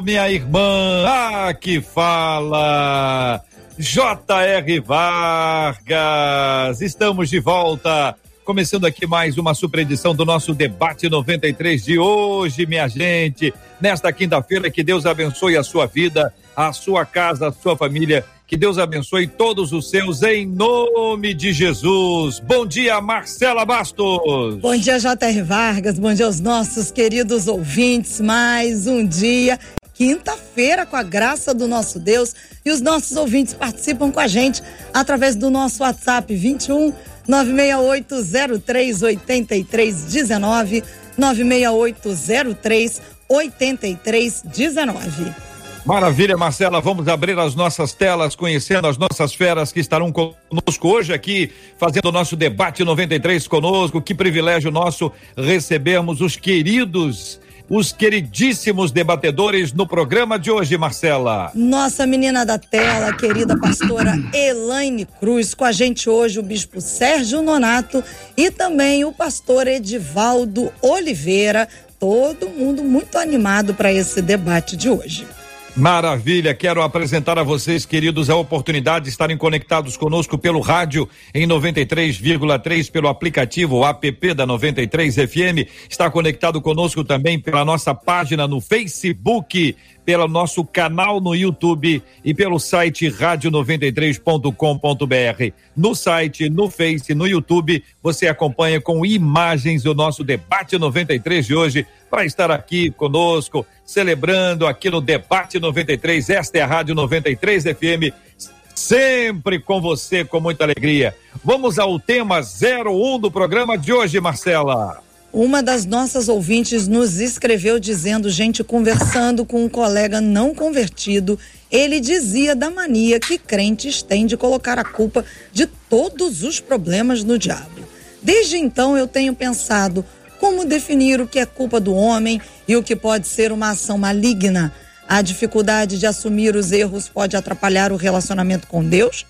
minha irmã. Ah, que fala. J.R. Vargas. Estamos de volta. Começando aqui mais uma super edição do nosso debate 93 de hoje, minha gente. Nesta quinta-feira, que Deus abençoe a sua vida, a sua casa, a sua família. Que Deus abençoe todos os seus, em nome de Jesus. Bom dia, Marcela Bastos. Bom dia, J.R. Vargas. Bom dia aos nossos queridos ouvintes. Mais um dia quinta-feira, com a graça do nosso Deus. E os nossos ouvintes participam com a gente através do nosso WhatsApp 21 96803 8319 96803 8319. Maravilha, Marcela. Vamos abrir as nossas telas, conhecendo as nossas feras que estarão conosco hoje aqui, fazendo o nosso debate 93 conosco. Que privilégio nosso recebermos os queridos os queridíssimos debatedores no programa de hoje, Marcela. Nossa menina da tela, querida pastora Elaine Cruz, com a gente hoje o bispo Sérgio Nonato e também o pastor Edivaldo Oliveira. Todo mundo muito animado para esse debate de hoje. Maravilha, quero apresentar a vocês, queridos, a oportunidade de estarem conectados conosco pelo rádio em 93,3, pelo aplicativo app da 93 FM. Está conectado conosco também pela nossa página no Facebook pelo nosso canal no YouTube e pelo site rádio93.com.br. No site, no Face, no YouTube, você acompanha com imagens o nosso debate 93 de hoje para estar aqui conosco, celebrando aqui no debate 93. Esta é a Rádio 93 FM sempre com você com muita alegria. Vamos ao tema 01 do programa de hoje, Marcela. Uma das nossas ouvintes nos escreveu dizendo, gente, conversando com um colega não convertido, ele dizia da mania que crentes têm de colocar a culpa de todos os problemas no diabo. Desde então eu tenho pensado como definir o que é culpa do homem e o que pode ser uma ação maligna. A dificuldade de assumir os erros pode atrapalhar o relacionamento com Deus?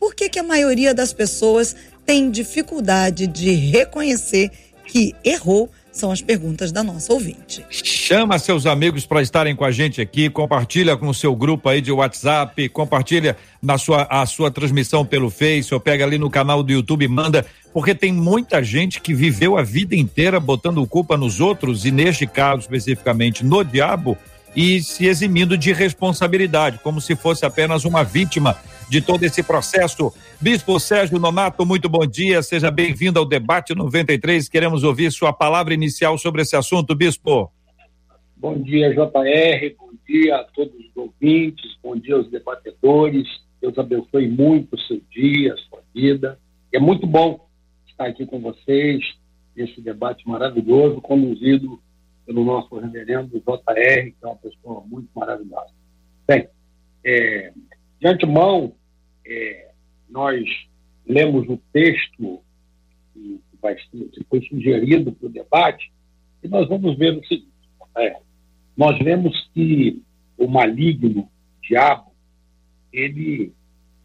Por que, que a maioria das pessoas tem dificuldade de reconhecer que errou? São as perguntas da nossa ouvinte. Chama seus amigos para estarem com a gente aqui, compartilha com o seu grupo aí de WhatsApp, compartilha na sua, a sua transmissão pelo Face, ou pega ali no canal do YouTube e manda, porque tem muita gente que viveu a vida inteira botando culpa nos outros, e neste caso especificamente no diabo, e se eximindo de responsabilidade, como se fosse apenas uma vítima de todo esse processo. Bispo Sérgio Nonato, muito bom dia, seja bem-vindo ao debate 93. Queremos ouvir sua palavra inicial sobre esse assunto, Bispo. Bom dia, JR, bom dia a todos os ouvintes, bom dia aos debatedores. Deus abençoe muito o seu dia, a sua vida. É muito bom estar aqui com vocês nesse debate maravilhoso, conduzido pelo nosso reverendo JR, que é uma pessoa muito maravilhosa. Bem, é, de antemão, é, nós lemos o texto que, vai ser, que foi sugerido para o debate e nós vamos ver o seguinte: é, nós vemos que o maligno, o diabo, ele,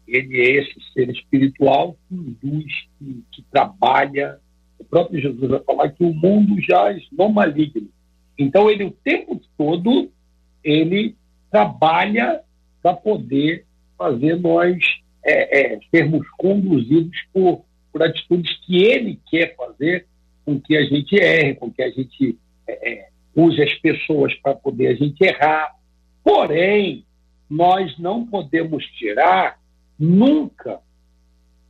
ele é esse ser espiritual que induz, que, que trabalha. O próprio Jesus vai falar que o mundo jaz no maligno. Então, ele o tempo todo, ele trabalha para poder fazer nós é, é, sermos conduzidos por, por atitudes que ele quer fazer com que a gente erre, com que a gente é, é use as pessoas para poder a gente errar. Porém, nós não podemos tirar nunca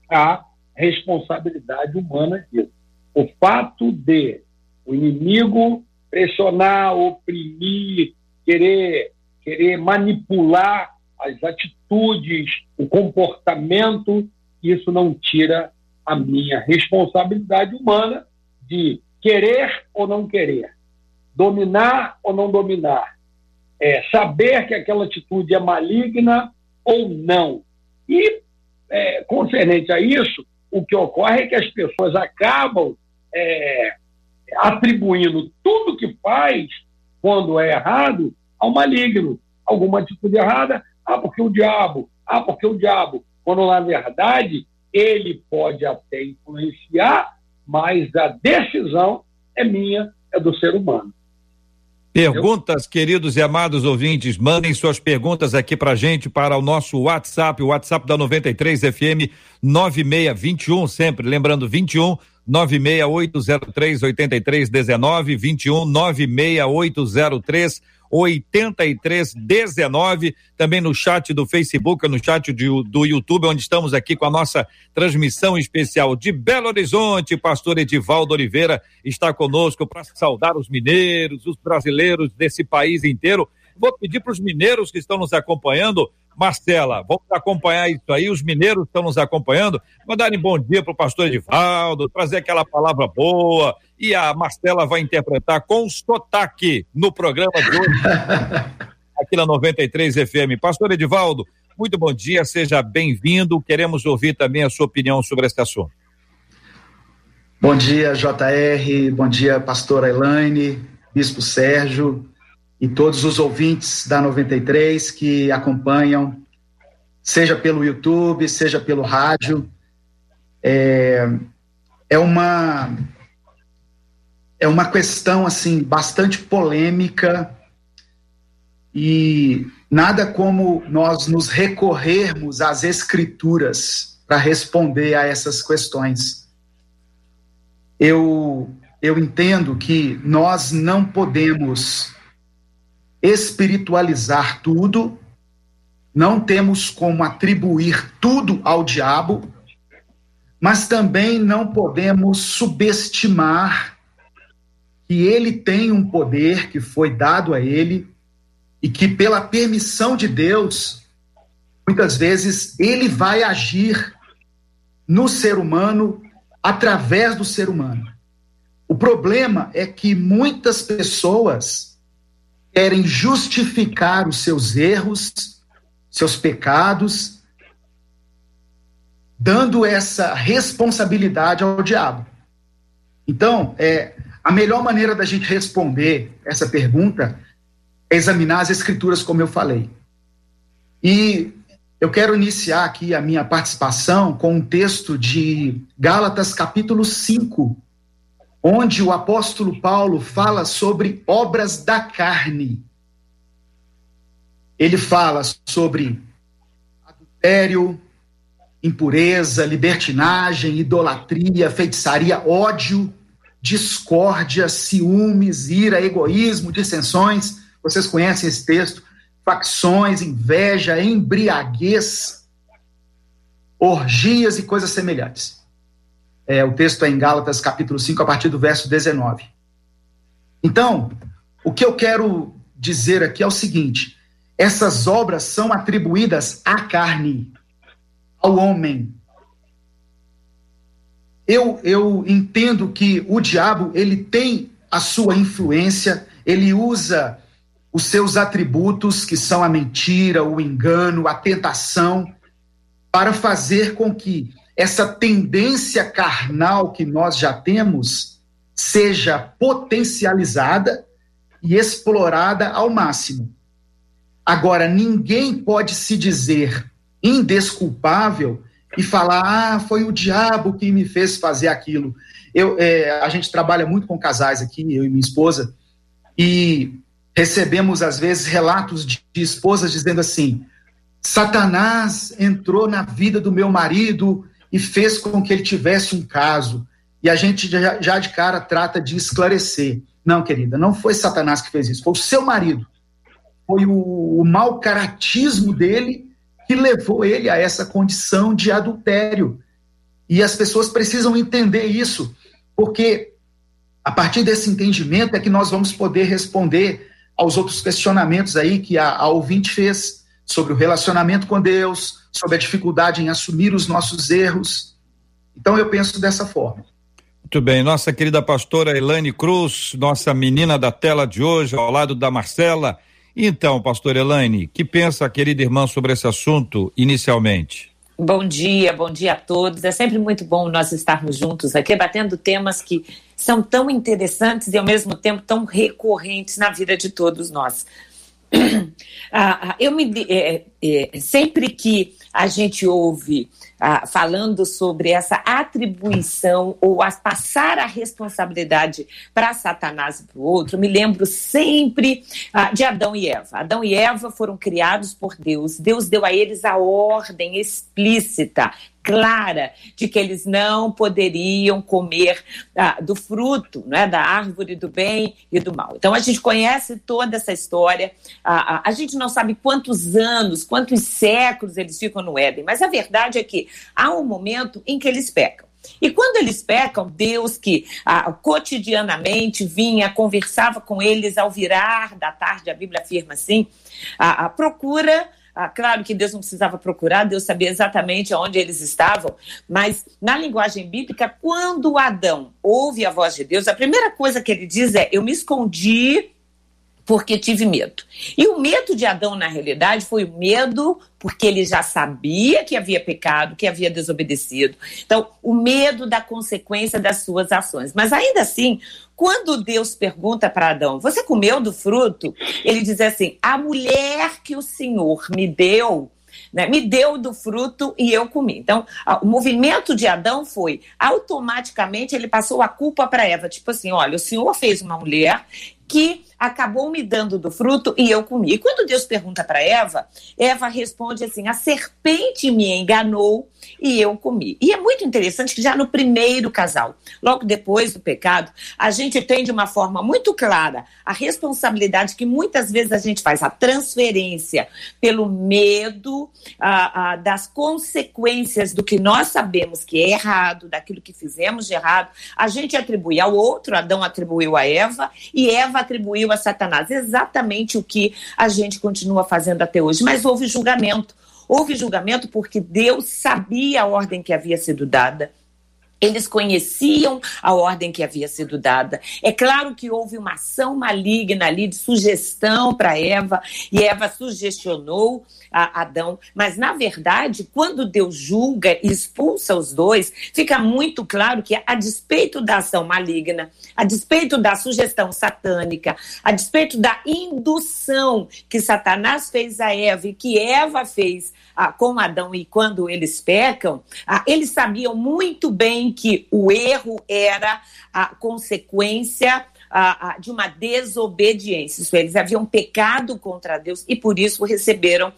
a responsabilidade humana disso. O fato de o inimigo pressionar, oprimir, querer, querer manipular as atitudes, o comportamento, isso não tira a minha responsabilidade humana de querer ou não querer, dominar ou não dominar, é, saber que aquela atitude é maligna ou não. E, é, concernente a isso, o que ocorre é que as pessoas acabam é, atribuindo tudo que faz, quando é errado, ao maligno. Alguma atitude errada, ah, porque o diabo, ah, porque o diabo. Quando, na verdade, ele pode até influenciar, mas a decisão é minha, é do ser humano. Perguntas, queridos e amados ouvintes, mandem suas perguntas aqui pra gente para o nosso WhatsApp, o WhatsApp da 93 FM 9621, sempre lembrando 21 96803 8319 21 96803 8319, também no chat do Facebook, no chat de, do YouTube, onde estamos aqui com a nossa transmissão especial de Belo Horizonte. Pastor Edivaldo Oliveira está conosco para saudar os mineiros, os brasileiros desse país inteiro. Vou pedir para os mineiros que estão nos acompanhando Marcela, vamos acompanhar isso aí. Os mineiros estão nos acompanhando. Mandarem bom dia para o pastor Edivaldo, trazer aquela palavra boa. E a Marcela vai interpretar com sotaque no programa de hoje, aqui na 93 FM. Pastor Edivaldo, muito bom dia, seja bem-vindo. Queremos ouvir também a sua opinião sobre este assunto. Bom dia, JR. Bom dia, pastora Elaine, Bispo Sérgio e todos os ouvintes da 93 que acompanham, seja pelo YouTube, seja pelo rádio. É, é uma é uma questão assim bastante polêmica e nada como nós nos recorrermos às escrituras para responder a essas questões. Eu eu entendo que nós não podemos espiritualizar tudo, não temos como atribuir tudo ao diabo, mas também não podemos subestimar que ele tem um poder que foi dado a ele e que, pela permissão de Deus, muitas vezes ele vai agir no ser humano através do ser humano. O problema é que muitas pessoas querem justificar os seus erros, seus pecados, dando essa responsabilidade ao diabo. Então, é, a melhor maneira da gente responder essa pergunta é examinar as escrituras, como eu falei. E eu quero iniciar aqui a minha participação com um texto de Gálatas, capítulo 5, onde o apóstolo Paulo fala sobre obras da carne. Ele fala sobre adultério, impureza, libertinagem, idolatria, feitiçaria, ódio, discórdia, ciúmes, ira, egoísmo, dissensões. Vocês conhecem esse texto? Facções, inveja, embriaguez, orgias e coisas semelhantes. É, o texto é em Gálatas, capítulo 5, a partir do verso 19. Então, o que eu quero dizer aqui é o seguinte: essas obras são atribuídas à carne, ao homem. Eu, eu entendo que o diabo ele tem a sua influência, ele usa os seus atributos, que são a mentira, o engano, a tentação, para fazer com que essa tendência carnal que nós já temos seja potencializada e explorada ao máximo. Agora, ninguém pode se dizer indesculpável e falar, ah, foi o diabo que me fez fazer aquilo. Eu, é, a gente trabalha muito com casais aqui, eu e minha esposa, e recebemos, às vezes, relatos de, de esposas dizendo assim: Satanás entrou na vida do meu marido e fez com que ele tivesse um caso. E a gente já, já de cara trata de esclarecer. Não, querida, não foi Satanás que fez isso, foi o seu marido. Foi o, o mau caratismo dele que levou ele a essa condição de adultério. E as pessoas precisam entender isso, porque a partir desse entendimento é que nós vamos poder responder aos outros questionamentos aí que a, a ouvinte fez sobre o relacionamento com Deus, sobre a dificuldade em assumir os nossos erros. Então eu penso dessa forma. Muito bem, nossa querida pastora Elaine Cruz, nossa menina da tela de hoje, ao lado da Marcela. Então, pastor Elaine, que pensa a querida irmã sobre esse assunto inicialmente? Bom dia, bom dia a todos. É sempre muito bom nós estarmos juntos aqui, batendo temas que são tão interessantes e ao mesmo tempo tão recorrentes na vida de todos nós. Ah, ah, eu me é, é, sempre que a gente ouve ah, falando sobre essa atribuição ou a passar a responsabilidade para Satanás e para o outro, me lembro sempre ah, de Adão e Eva. Adão e Eva foram criados por Deus. Deus deu a eles a ordem explícita clara de que eles não poderiam comer ah, do fruto, né, da árvore do bem e do mal. Então a gente conhece toda essa história. Ah, a gente não sabe quantos anos, quantos séculos eles ficam no Éden, mas a verdade é que há um momento em que eles pecam. E quando eles pecam, Deus que ah, cotidianamente vinha, conversava com eles ao virar da tarde, a Bíblia afirma assim, ah, procura ah, claro que Deus não precisava procurar, Deus sabia exatamente onde eles estavam, mas na linguagem bíblica, quando Adão ouve a voz de Deus, a primeira coisa que ele diz é: Eu me escondi porque tive medo. E o medo de Adão, na realidade, foi o medo porque ele já sabia que havia pecado, que havia desobedecido. Então, o medo da consequência das suas ações. Mas ainda assim, quando Deus pergunta para Adão: Você comeu do fruto? Ele diz assim: A mulher que o Senhor me deu. Né, me deu do fruto e eu comi. Então, o movimento de Adão foi automaticamente ele passou a culpa para Eva, tipo assim, olha, o Senhor fez uma mulher que acabou me dando do fruto e eu comi. E quando Deus pergunta para Eva, Eva responde assim: a serpente me enganou e eu comi. E é muito interessante que já no primeiro casal, logo depois do pecado, a gente tem de uma forma muito clara a responsabilidade que muitas vezes a gente faz, a transferência pelo medo a, a, das consequências do que nós sabemos que é errado, daquilo que fizemos de errado, a gente atribui ao outro, Adão atribuiu a Eva e Eva atribuiu a Satanás. Exatamente o que a gente continua fazendo até hoje. Mas houve julgamento. Houve julgamento porque Deus sabia a ordem que havia sido dada. Eles conheciam a ordem que havia sido dada. É claro que houve uma ação maligna ali de sugestão para Eva, e Eva sugestionou a Adão, mas na verdade, quando Deus julga e expulsa os dois, fica muito claro que a despeito da ação maligna, a despeito da sugestão satânica, a despeito da indução que Satanás fez a Eva e que Eva fez ah, com Adão e quando eles pecam, ah, eles sabiam muito bem que o erro era a consequência de uma desobediência. Isso, é, eles haviam pecado contra Deus e por isso receberam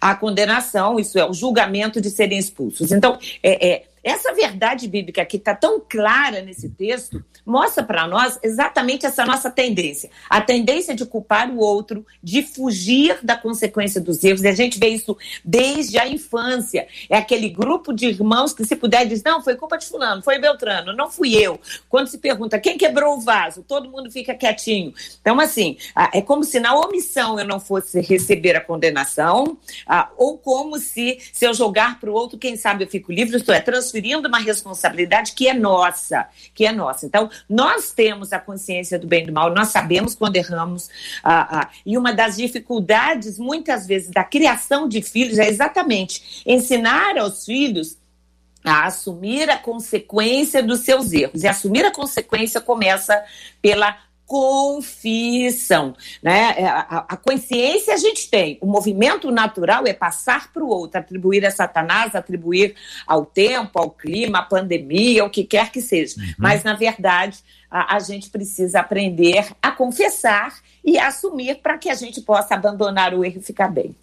a condenação, isso é, o julgamento de serem expulsos. Então, é, é essa verdade bíblica que está tão clara nesse texto mostra para nós exatamente essa nossa tendência. A tendência de culpar o outro, de fugir da consequência dos erros. E a gente vê isso desde a infância. É aquele grupo de irmãos que, se puder, diz: não, foi culpa de Fulano, foi Beltrano, não fui eu. Quando se pergunta quem quebrou o vaso, todo mundo fica quietinho. Então, assim, é como se na omissão eu não fosse receber a condenação, ou como se, se eu jogar para o outro, quem sabe eu fico livre, isto é, transformar transferindo uma responsabilidade que é nossa, que é nossa. Então, nós temos a consciência do bem e do mal, nós sabemos quando erramos. Ah, ah, e uma das dificuldades, muitas vezes, da criação de filhos é exatamente ensinar aos filhos a assumir a consequência dos seus erros. E assumir a consequência começa pela confissão, né? É, a, a, consciência a gente tem, o movimento natural é passar para o outro, atribuir a Satanás, atribuir ao tempo, ao clima, à pandemia, o que quer que seja. Uhum. Mas, na verdade, a, a gente precisa aprender a confessar e a assumir para que a gente possa abandonar o erro e ficar bem.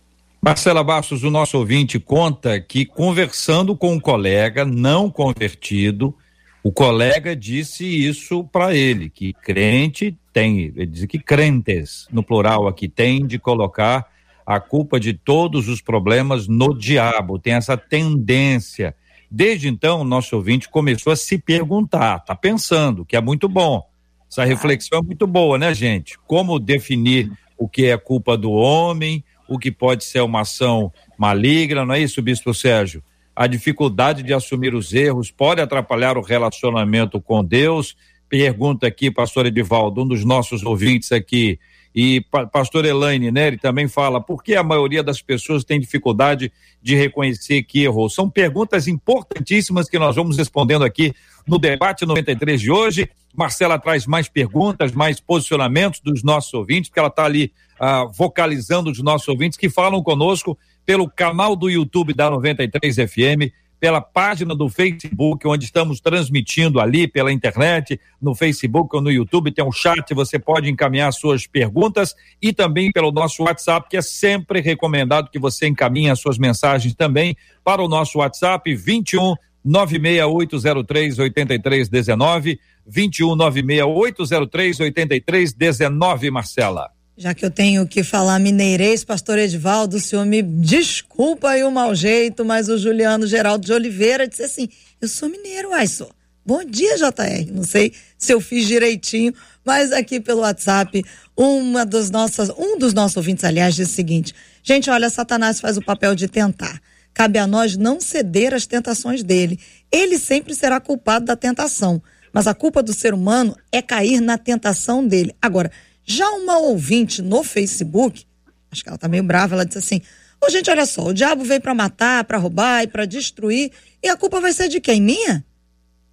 Marcela Bastos, o nosso ouvinte conta que conversando com um colega não convertido, o colega disse isso para ele, que crente tem, ele diz que crentes, no plural aqui, tem de colocar a culpa de todos os problemas no diabo, tem essa tendência. Desde então, o nosso ouvinte começou a se perguntar, tá pensando, que é muito bom. Essa reflexão é muito boa, né, gente? Como definir o que é culpa do homem, o que pode ser uma ação maligna, não é isso, Bispo Sérgio? A dificuldade de assumir os erros pode atrapalhar o relacionamento com Deus. Pergunta aqui, pastor Edivaldo, um dos nossos ouvintes aqui, E pastor Elaine Neri também fala, por que a maioria das pessoas tem dificuldade de reconhecer que errou? São perguntas importantíssimas que nós vamos respondendo aqui no debate 93 de hoje. Marcela traz mais perguntas, mais posicionamentos dos nossos ouvintes, porque ela está ali ah, vocalizando os nossos ouvintes que falam conosco pelo canal do YouTube da 93 FM, pela página do Facebook, onde estamos transmitindo ali pela internet, no Facebook ou no YouTube, tem um chat, você pode encaminhar suas perguntas e também pelo nosso WhatsApp, que é sempre recomendado que você encaminhe as suas mensagens também para o nosso WhatsApp 21 96803 8319 21 96803 8319, Marcela. Já que eu tenho que falar mineirês, pastor Edvaldo, o senhor me desculpa aí o mau jeito, mas o Juliano Geraldo de Oliveira disse assim: Eu sou mineiro, ai, sou. Bom dia, JR. Não sei se eu fiz direitinho, mas aqui pelo WhatsApp, uma dos nossas, um dos nossos ouvintes, aliás, disse o seguinte: Gente, olha, Satanás faz o papel de tentar. Cabe a nós não ceder às tentações dele. Ele sempre será culpado da tentação, mas a culpa do ser humano é cair na tentação dele. Agora, já uma ouvinte no Facebook, acho que ela tá meio brava, ela disse assim: Ô, gente, olha só, o diabo veio para matar, para roubar e para destruir, e a culpa vai ser de quem? Minha?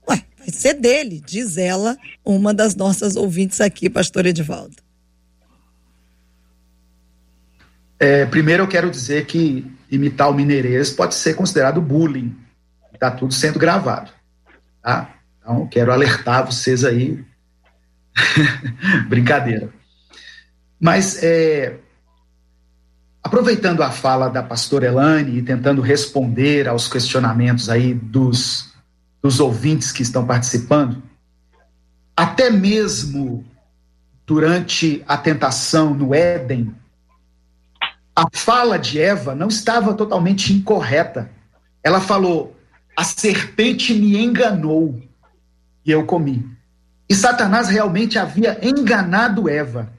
Ué, vai ser dele, diz ela, uma das nossas ouvintes aqui, pastor Edivaldo. É, primeiro eu quero dizer que imitar o mineirês pode ser considerado bullying. Está tudo sendo gravado. Tá? Então, quero alertar vocês aí. Brincadeira. Mas, é, aproveitando a fala da pastora Elane e tentando responder aos questionamentos aí dos, dos ouvintes que estão participando, até mesmo durante a tentação no Éden, a fala de Eva não estava totalmente incorreta. Ela falou: a serpente me enganou e eu comi. E Satanás realmente havia enganado Eva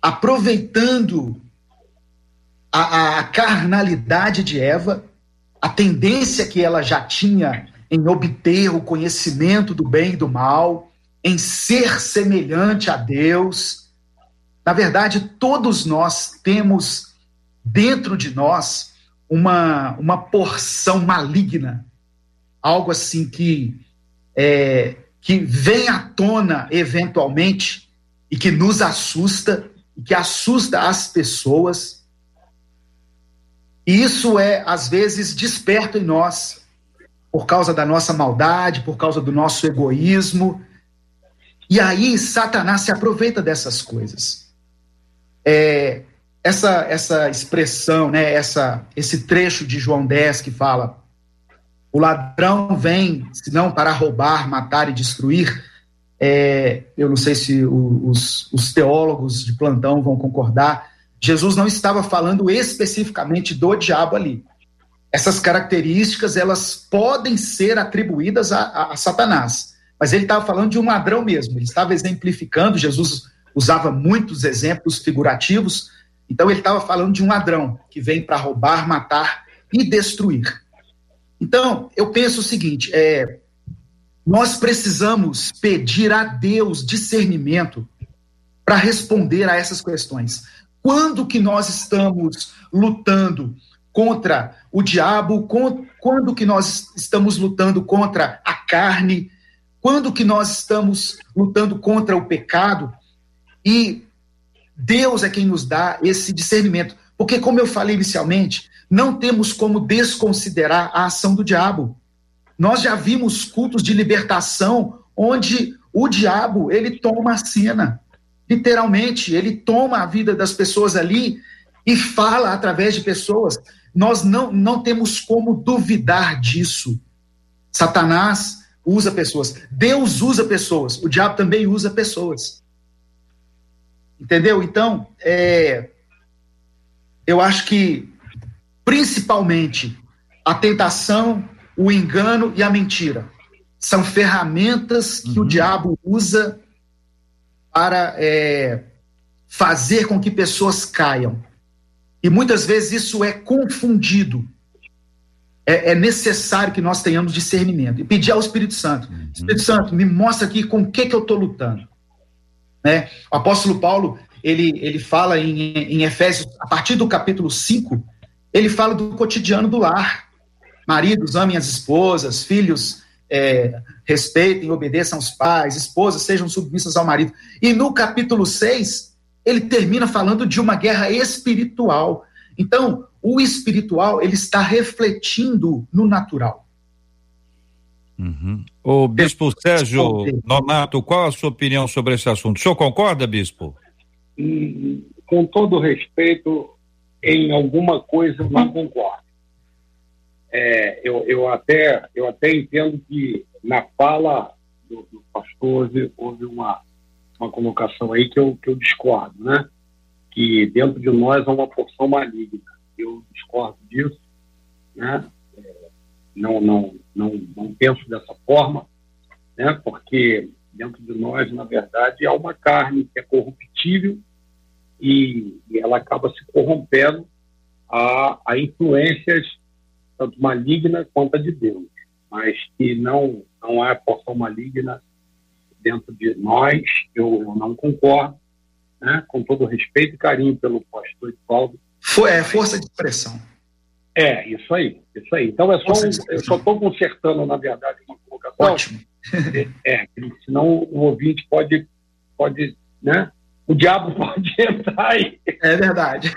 aproveitando a, a carnalidade de Eva, a tendência que ela já tinha em obter o conhecimento do bem e do mal, em ser semelhante a Deus. Na verdade, todos nós temos dentro de nós uma, uma porção maligna, algo assim que, é, que vem à tona eventualmente e que nos assusta que assusta as pessoas. E isso é, às vezes, desperto em nós, por causa da nossa maldade, por causa do nosso egoísmo. E aí Satanás se aproveita dessas coisas. É, essa, essa expressão, né, essa, esse trecho de João 10 que fala: o ladrão vem, senão para roubar, matar e destruir. É, eu não sei se os, os teólogos de plantão vão concordar. Jesus não estava falando especificamente do diabo ali. Essas características elas podem ser atribuídas a, a, a Satanás, mas ele estava falando de um ladrão mesmo. Ele estava exemplificando. Jesus usava muitos exemplos figurativos. Então ele estava falando de um ladrão que vem para roubar, matar e destruir. Então eu penso o seguinte: é, nós precisamos pedir a Deus discernimento para responder a essas questões. Quando que nós estamos lutando contra o diabo? Quando que nós estamos lutando contra a carne? Quando que nós estamos lutando contra o pecado? E Deus é quem nos dá esse discernimento. Porque, como eu falei inicialmente, não temos como desconsiderar a ação do diabo. Nós já vimos cultos de libertação onde o diabo, ele toma a cena. Literalmente, ele toma a vida das pessoas ali e fala através de pessoas. Nós não, não temos como duvidar disso. Satanás usa pessoas. Deus usa pessoas. O diabo também usa pessoas. Entendeu? Então, é, eu acho que, principalmente, a tentação o engano e a mentira. São ferramentas que uhum. o diabo usa para é, fazer com que pessoas caiam. E muitas vezes isso é confundido. É, é necessário que nós tenhamos discernimento. E pedir ao Espírito Santo: uhum. Espírito Santo, me mostra aqui com o que, que eu estou lutando. Né? O apóstolo Paulo, ele, ele fala em, em Efésios, a partir do capítulo 5, ele fala do cotidiano do lar. Maridos, amem as esposas, filhos, é, respeitem, obedeçam aos pais, esposas sejam submissas ao marido. E no capítulo 6, ele termina falando de uma guerra espiritual. Então, o espiritual, ele está refletindo no natural. Uhum. O bispo Sérgio Nonato, qual a sua opinião sobre esse assunto? O senhor concorda, bispo? Com todo respeito, em alguma coisa não concordo. É, eu, eu, até, eu até entendo que na fala do, do pastor houve uma, uma colocação aí que eu, que eu discordo, né? Que dentro de nós há uma porção maligna. Eu discordo disso, né? não, não, não, não penso dessa forma, né? porque dentro de nós, na verdade, há uma carne que é corruptível e, e ela acaba se corrompendo a, a influências tanto malignas quanto a de Deus, mas que não, não há porção maligna dentro de nós, eu, eu não concordo, né? com todo respeito e carinho pelo pastor Paulo. É força de expressão. É, isso aí, isso aí. Então é só um, eu só estou consertando, na verdade, uma colocação. Ótimo. É, é, senão o ouvinte pode, pode, né? O diabo pode entrar aí. É verdade.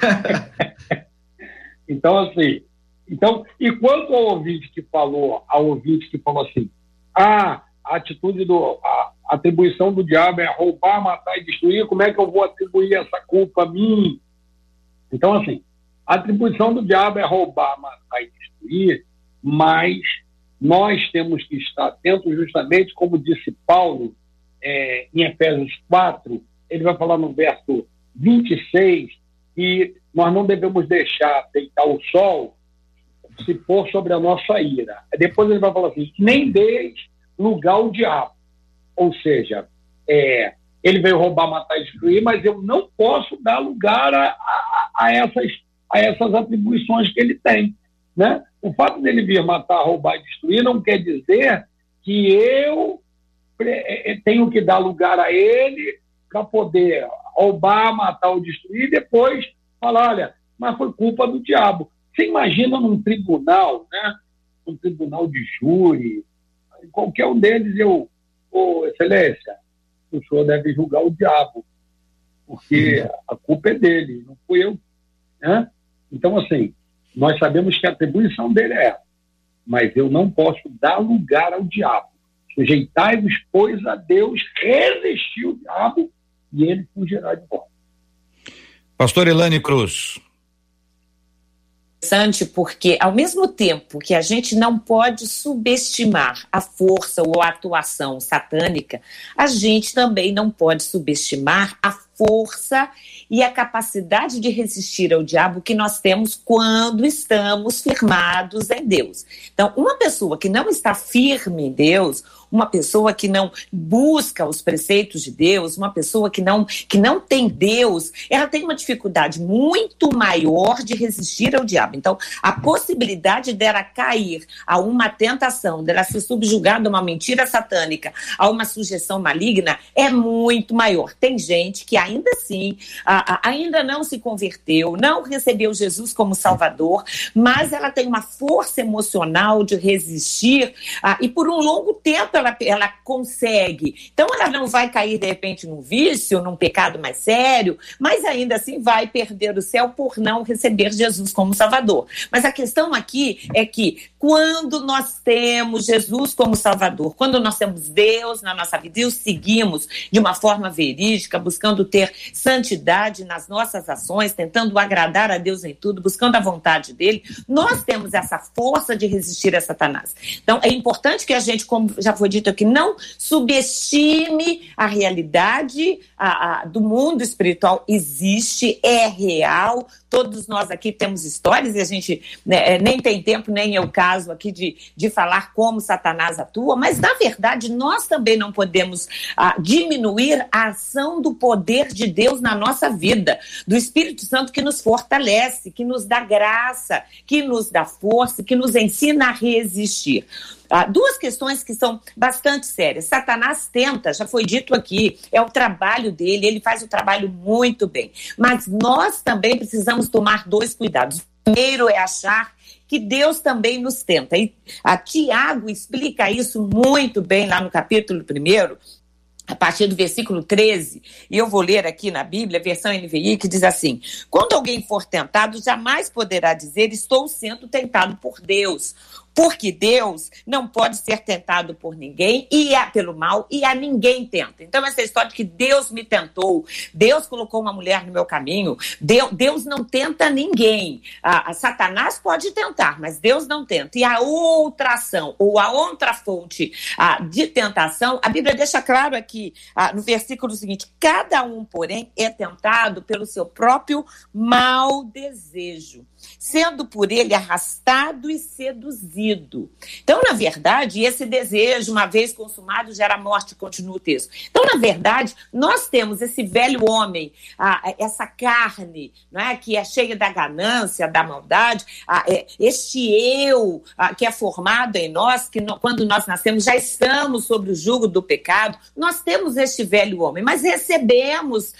então, assim, então, e quanto ao ouvinte que falou, ao ouvinte que falou assim, ah, a atitude do, a atribuição do diabo é roubar, matar e destruir, como é que eu vou atribuir essa culpa a mim? Então, assim, a atribuição do diabo é roubar, matar e destruir, mas nós temos que estar atentos, justamente como disse Paulo é, em Efésios 4, ele vai falar no verso 26 que nós não devemos deixar deitar o sol se pôr sobre a nossa ira. Depois ele vai falar assim: nem deis lugar ao diabo. Ou seja, é, ele veio roubar, matar e destruir, mas eu não posso dar lugar a, a, a essas a essas atribuições que ele tem. Né? O fato dele vir matar, roubar e destruir não quer dizer que eu é, é, tenho que dar lugar a ele para poder roubar, matar ou destruir e depois falar, olha, mas foi culpa do diabo. Você imagina num tribunal, né? Um tribunal de júri, qualquer um deles, eu, ô, excelência, o senhor deve julgar o diabo, porque a culpa é dele, não fui eu. Né? Então, assim, nós sabemos que a atribuição dele é mas eu não posso dar lugar ao diabo. Sujeitai-vos, pois, a Deus, resistir o diabo e ele fugirá de vós. Pastor Elane Cruz. Interessante porque, ao mesmo tempo que a gente não pode subestimar a força ou a atuação satânica, a gente também não pode subestimar a força e a capacidade de resistir ao diabo que nós temos quando estamos firmados em Deus. Então, uma pessoa que não está firme em Deus, uma pessoa que não busca os preceitos de Deus, uma pessoa que não, que não tem Deus, ela tem uma dificuldade muito maior de resistir ao diabo. Então, a possibilidade dela cair a uma tentação, dela ser subjugada a uma mentira satânica, a uma sugestão maligna, é muito maior. Tem gente que ainda assim ainda não se converteu, não recebeu Jesus como Salvador, mas ela tem uma força emocional de resistir e por um longo tempo ela, ela consegue. Então ela não vai cair de repente num vício, num pecado mais sério, mas ainda assim vai perder o céu por não receber Jesus como Salvador. Mas a questão aqui é que quando nós temos Jesus como Salvador, quando nós temos Deus na nossa vida e o seguimos de uma forma verídica, buscando ter santidade nas nossas ações, tentando agradar a Deus em tudo, buscando a vontade dele, nós temos essa força de resistir a Satanás. Então, é importante que a gente, como já foi dito aqui, não subestime a realidade a, a, do mundo espiritual. Existe, é real, todos nós aqui temos histórias e a gente né, é, nem tem tempo, nem é o caso aqui de, de falar como Satanás atua, mas na verdade nós também não podemos ah, diminuir a ação do poder de Deus na nossa vida, do Espírito Santo que nos fortalece, que nos dá graça, que nos dá força, que nos ensina a resistir. Ah, duas questões que são bastante sérias. Satanás tenta, já foi dito aqui, é o trabalho dele, ele faz o trabalho muito bem. Mas nós também precisamos tomar dois cuidados. O primeiro é achar que Deus também nos tenta. E a Tiago explica isso muito bem lá no capítulo 1, a partir do versículo 13, e eu vou ler aqui na Bíblia, versão NVI, que diz assim: Quando alguém for tentado, jamais poderá dizer, estou sendo tentado por Deus porque Deus não pode ser tentado por ninguém e é pelo mal e a ninguém tenta. Então essa história de que Deus me tentou, Deus colocou uma mulher no meu caminho, Deus, Deus não tenta ninguém. A, a, Satanás pode tentar, mas Deus não tenta. E a outra ação ou a outra fonte a, de tentação, a Bíblia deixa claro aqui no versículo seguinte: cada um, porém, é tentado pelo seu próprio mau desejo sendo por ele arrastado e seduzido. Então, na verdade, esse desejo, uma vez consumado, gera morte, continua o texto. Então, na verdade, nós temos esse velho homem, essa carne, não é, que é cheia da ganância, da maldade, é, este eu que é formado em nós, que quando nós nascemos já estamos sobre o jugo do pecado, nós temos este velho homem, mas recebemos,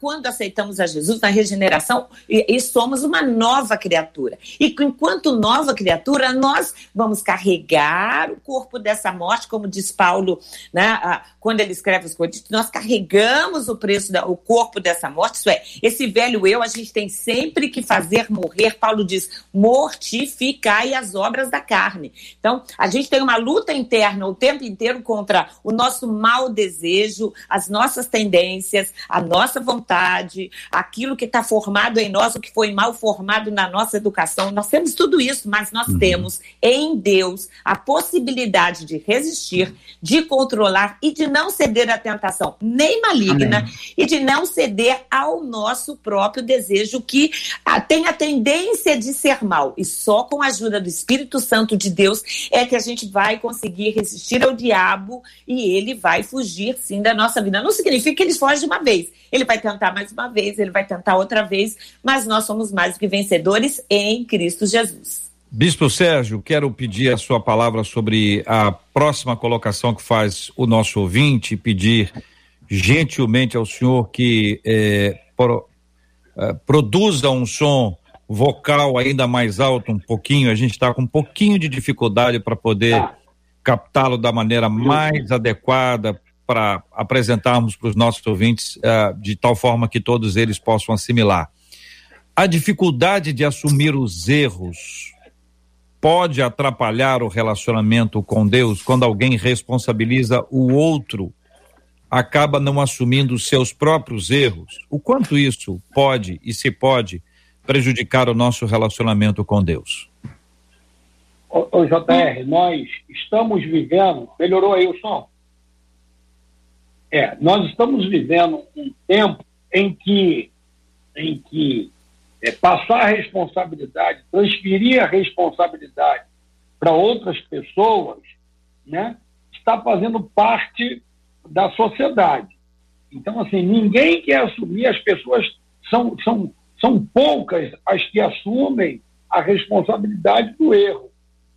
quando aceitamos a Jesus na regeneração, e, e somos uma nova criatura. E enquanto nova criatura, nós vamos carregar o corpo dessa morte, como diz Paulo, né, quando ele escreve os Coríntios, nós carregamos o preço, da, o corpo dessa morte, isso é, esse velho eu, a gente tem sempre que fazer morrer. Paulo diz: mortificai as obras da carne. Então, a gente tem uma luta interna o tempo inteiro contra o nosso mau desejo, as nossas tendências, a nossa vontade, aquilo que está formado em nós, o que foi mal formado na nossa educação, nós temos tudo isso, mas nós uhum. temos em Deus a possibilidade de resistir, de controlar e de não ceder à tentação nem maligna Amém. e de não ceder ao nosso próprio desejo que ah, tem a tendência de ser mal. E só com a ajuda do Espírito Santo de Deus é que a gente vai conseguir resistir ao diabo e ele vai fugir sim da nossa vida. Não significa que ele foge de uma vez. Ele vai tentar mais uma vez, ele vai tentar outra vez, mas nós somos mais do que vencedores em Cristo Jesus. Bispo Sérgio, quero pedir a sua palavra sobre a próxima colocação que faz o nosso ouvinte, pedir gentilmente ao senhor que é, pro, é, produza um som vocal ainda mais alto, um pouquinho. A gente está com um pouquinho de dificuldade para poder captá-lo da maneira mais adequada para apresentarmos para os nossos ouvintes uh, de tal forma que todos eles possam assimilar. A dificuldade de assumir os erros pode atrapalhar o relacionamento com Deus quando alguém responsabiliza o outro, acaba não assumindo seus próprios erros. O quanto isso pode e se pode prejudicar o nosso relacionamento com Deus? Ô, ô JR, nós estamos vivendo. Melhorou aí o som? É, nós estamos vivendo um tempo em que, em que é, passar a responsabilidade, transferir a responsabilidade para outras pessoas, né, está fazendo parte da sociedade. Então, assim, ninguém quer assumir, as pessoas são, são, são poucas as que assumem a responsabilidade do erro.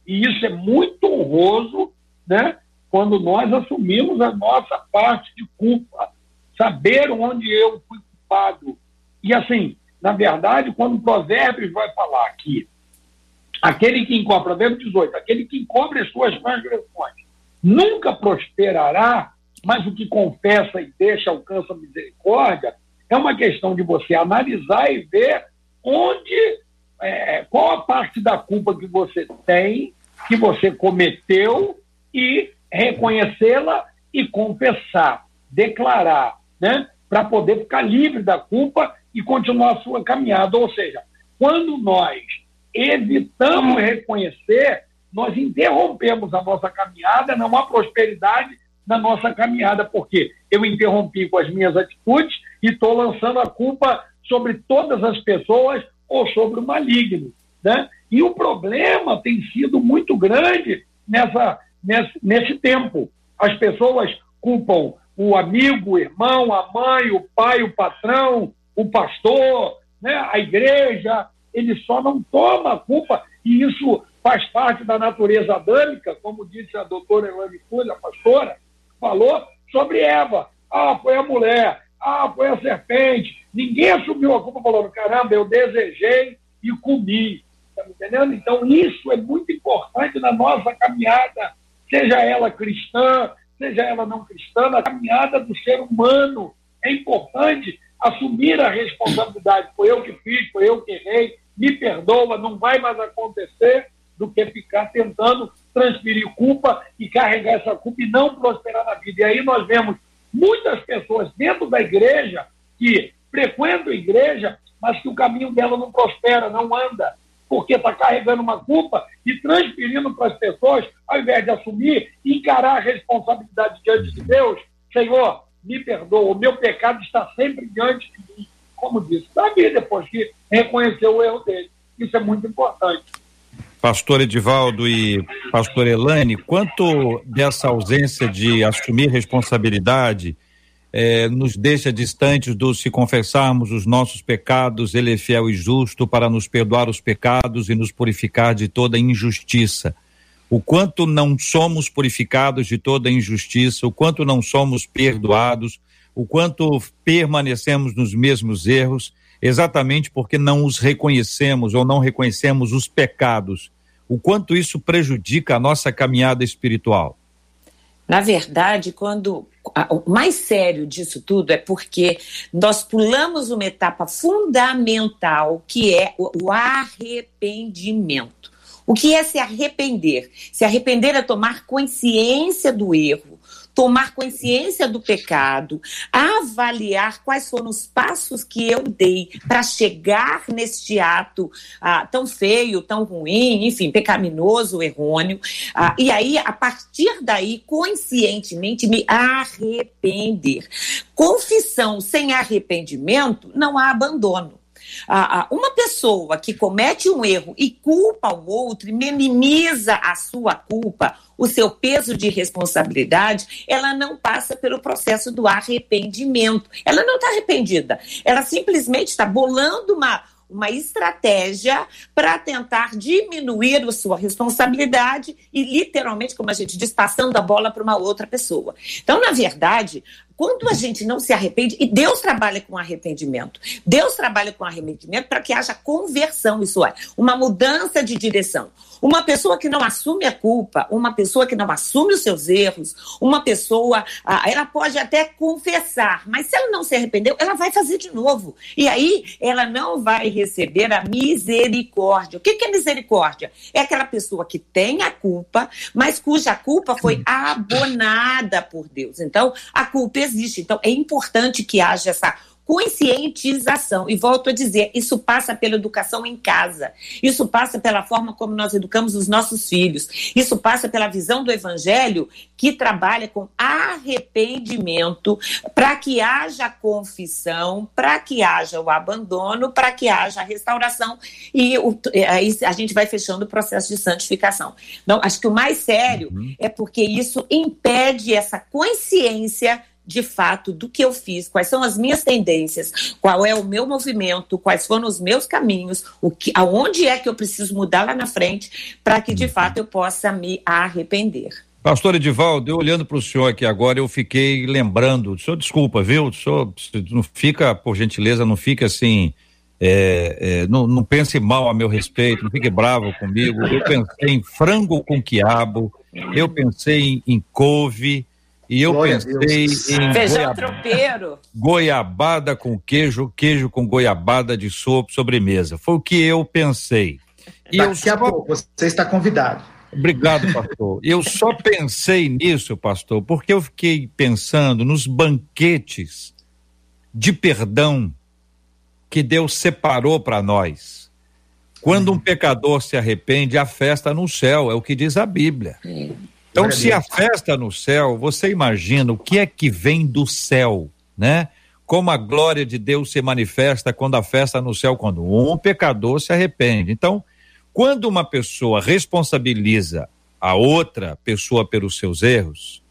E isso é muito honroso, né, quando nós assumimos a nossa parte de culpa, saber onde eu fui culpado. E assim, na verdade, quando o Provérbios vai falar que aquele que encobre, Provérbio 18, aquele que encobre as suas transgressões nunca prosperará, mas o que confessa e deixa alcança misericórdia, é uma questão de você analisar e ver onde, é, qual a parte da culpa que você tem, que você cometeu, e reconhecê-la e confessar, declarar, né? Para poder ficar livre da culpa e continuar a sua caminhada. Ou seja, quando nós evitamos reconhecer, nós interrompemos a nossa caminhada, não há prosperidade na nossa caminhada, porque eu interrompi com as minhas atitudes e estou lançando a culpa sobre todas as pessoas ou sobre o maligno. Né? E o problema tem sido muito grande nessa, nesse, nesse tempo. As pessoas culpam o amigo, o irmão, a mãe, o pai, o patrão, o pastor, né, a igreja, ele só não toma a culpa, e isso faz parte da natureza adâmica, como disse a doutora Elane Cunha, a pastora, falou sobre Eva. Ah, foi a mulher, ah, foi a serpente. Ninguém assumiu a culpa falando, caramba, eu desejei e comi. Está me entendendo? Então, isso é muito importante na nossa caminhada, seja ela cristã, seja ela não cristã, na caminhada do ser humano. É importante assumir a responsabilidade. Foi eu que fiz, foi eu que errei, me perdoa, não vai mais acontecer, do que ficar tentando transferir culpa e carregar essa culpa e não prosperar na vida. E aí nós vemos muitas pessoas dentro da igreja que frequentam a igreja, mas que o caminho dela não prospera, não anda, porque está carregando uma culpa e transferindo para as pessoas, ao invés de assumir, encarar a responsabilidade diante de Deus. Senhor, me perdoa, o meu pecado está sempre diante de mim. Como disse Davi, depois que reconheceu o erro dele. Isso é muito importante. Pastor Edivaldo e Pastor Elane, quanto dessa ausência de assumir responsabilidade eh, nos deixa distantes do se confessarmos os nossos pecados, Ele é fiel e justo para nos perdoar os pecados e nos purificar de toda injustiça. O quanto não somos purificados de toda injustiça, o quanto não somos perdoados, o quanto permanecemos nos mesmos erros, exatamente porque não os reconhecemos ou não reconhecemos os pecados o quanto isso prejudica a nossa caminhada espiritual? Na verdade, quando o mais sério disso tudo é porque nós pulamos uma etapa fundamental que é o arrependimento. O que é se arrepender? Se arrepender é tomar consciência do erro, tomar consciência do pecado, avaliar quais foram os passos que eu dei para chegar neste ato ah, tão feio, tão ruim, enfim, pecaminoso, errôneo. Ah, e aí, a partir daí, conscientemente me arrepender. Confissão sem arrependimento não há abandono uma pessoa que comete um erro e culpa o outro minimiza a sua culpa, o seu peso de responsabilidade, ela não passa pelo processo do arrependimento. Ela não está arrependida. Ela simplesmente está bolando uma uma estratégia para tentar diminuir a sua responsabilidade e, literalmente, como a gente diz, passando a bola para uma outra pessoa. Então, na verdade, quando a gente não se arrepende, e Deus trabalha com arrependimento, Deus trabalha com arrependimento para que haja conversão, isso é, uma mudança de direção. Uma pessoa que não assume a culpa, uma pessoa que não assume os seus erros, uma pessoa, ela pode até confessar, mas se ela não se arrependeu, ela vai fazer de novo. E aí ela não vai receber a misericórdia. O que é misericórdia? É aquela pessoa que tem a culpa, mas cuja culpa foi abonada por Deus. Então, a culpa existe. Então, é importante que haja essa conscientização. E volto a dizer, isso passa pela educação em casa. Isso passa pela forma como nós educamos os nossos filhos. Isso passa pela visão do evangelho que trabalha com arrependimento para que haja confissão, para que haja o abandono, para que haja a restauração e o, aí a gente vai fechando o processo de santificação. Então, acho que o mais sério uhum. é porque isso impede essa consciência de fato do que eu fiz, quais são as minhas tendências, qual é o meu movimento, quais foram os meus caminhos, o que, aonde é que eu preciso mudar lá na frente para que de fato eu possa me arrepender. Pastor Edivaldo, eu olhando para o senhor aqui agora, eu fiquei lembrando, o senhor desculpa, viu? O senhor não fica, por gentileza, não fica assim, é, é, não, não pense mal a meu respeito, não fique bravo comigo. Eu pensei em frango com quiabo, eu pensei em, em couve, e eu Glória pensei em feijão tropeiro. Goiabada com queijo, queijo com goiabada de sopa, sobremesa. Foi o que eu pensei. E Daqui eu a pouco você está convidado. Obrigado, pastor. Eu só pensei nisso, pastor, porque eu fiquei pensando nos banquetes de perdão que Deus separou para nós. Quando um pecador se arrepende, a festa no céu, é o que diz a Bíblia. Então, se a festa no céu, você imagina o que é que vem do céu, né? Como a glória de Deus se manifesta quando a festa no céu, quando um pecador se arrepende. Então, quando uma pessoa responsabiliza a outra pessoa pelos seus erros,